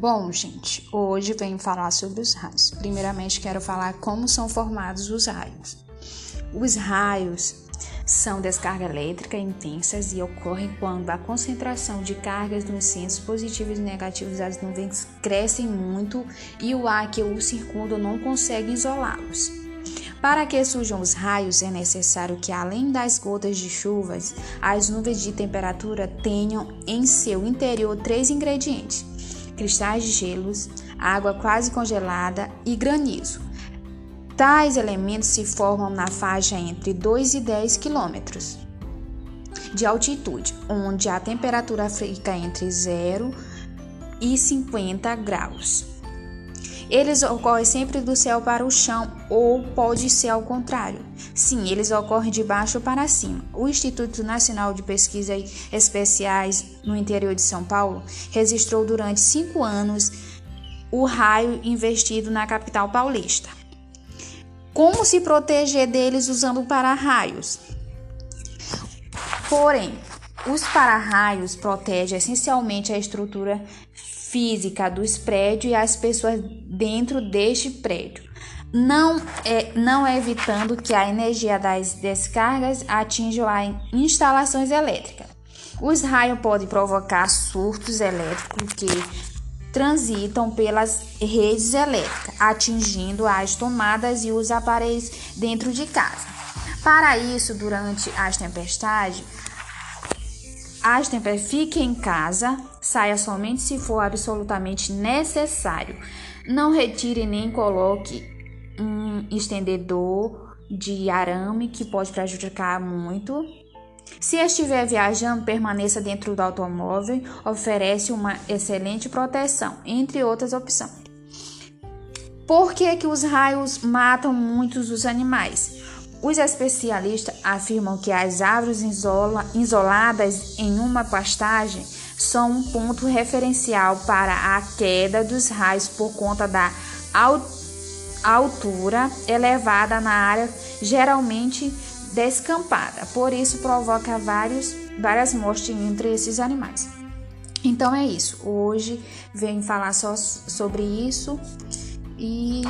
Bom, gente, hoje venho falar sobre os raios. Primeiramente, quero falar como são formados os raios. Os raios são descarga elétrica intensas e ocorrem quando a concentração de cargas nos centros positivos e negativos das nuvens crescem muito e o ar que o circunda não consegue isolá-los. Para que surjam os raios, é necessário que, além das gotas de chuvas, as nuvens de temperatura tenham em seu interior três ingredientes cristais de gelos, água quase congelada e granizo. Tais elementos se formam na faixa entre 2 e 10 quilômetros de altitude, onde a temperatura fica entre 0 e 50 graus. Eles ocorrem sempre do céu para o chão ou pode ser ao contrário. Sim, eles ocorrem de baixo para cima. O Instituto Nacional de Pesquisas Especiais no interior de São Paulo registrou durante cinco anos o raio investido na capital paulista. Como se proteger deles usando para-raios? Porém, os para-raios protegem essencialmente a estrutura física dos prédios e as pessoas dentro deste prédio, não, é, não evitando que a energia das descargas atinja as instalações elétricas. Os raios podem provocar surtos elétricos que transitam pelas redes elétricas, atingindo as tomadas e os aparelhos dentro de casa. Para isso, durante as tempestades, Astemper fique em casa, saia somente se for absolutamente necessário. Não retire nem coloque um estendedor de arame que pode prejudicar muito. Se estiver viajando, permaneça dentro do automóvel, oferece uma excelente proteção, entre outras opções. Por que, que os raios matam muitos dos animais? Os especialistas afirmam que as árvores isola, isoladas em uma pastagem são um ponto referencial para a queda dos raios por conta da altura elevada na área, geralmente descampada. Por isso provoca vários, várias mortes entre esses animais. Então é isso. Hoje venho falar só sobre isso e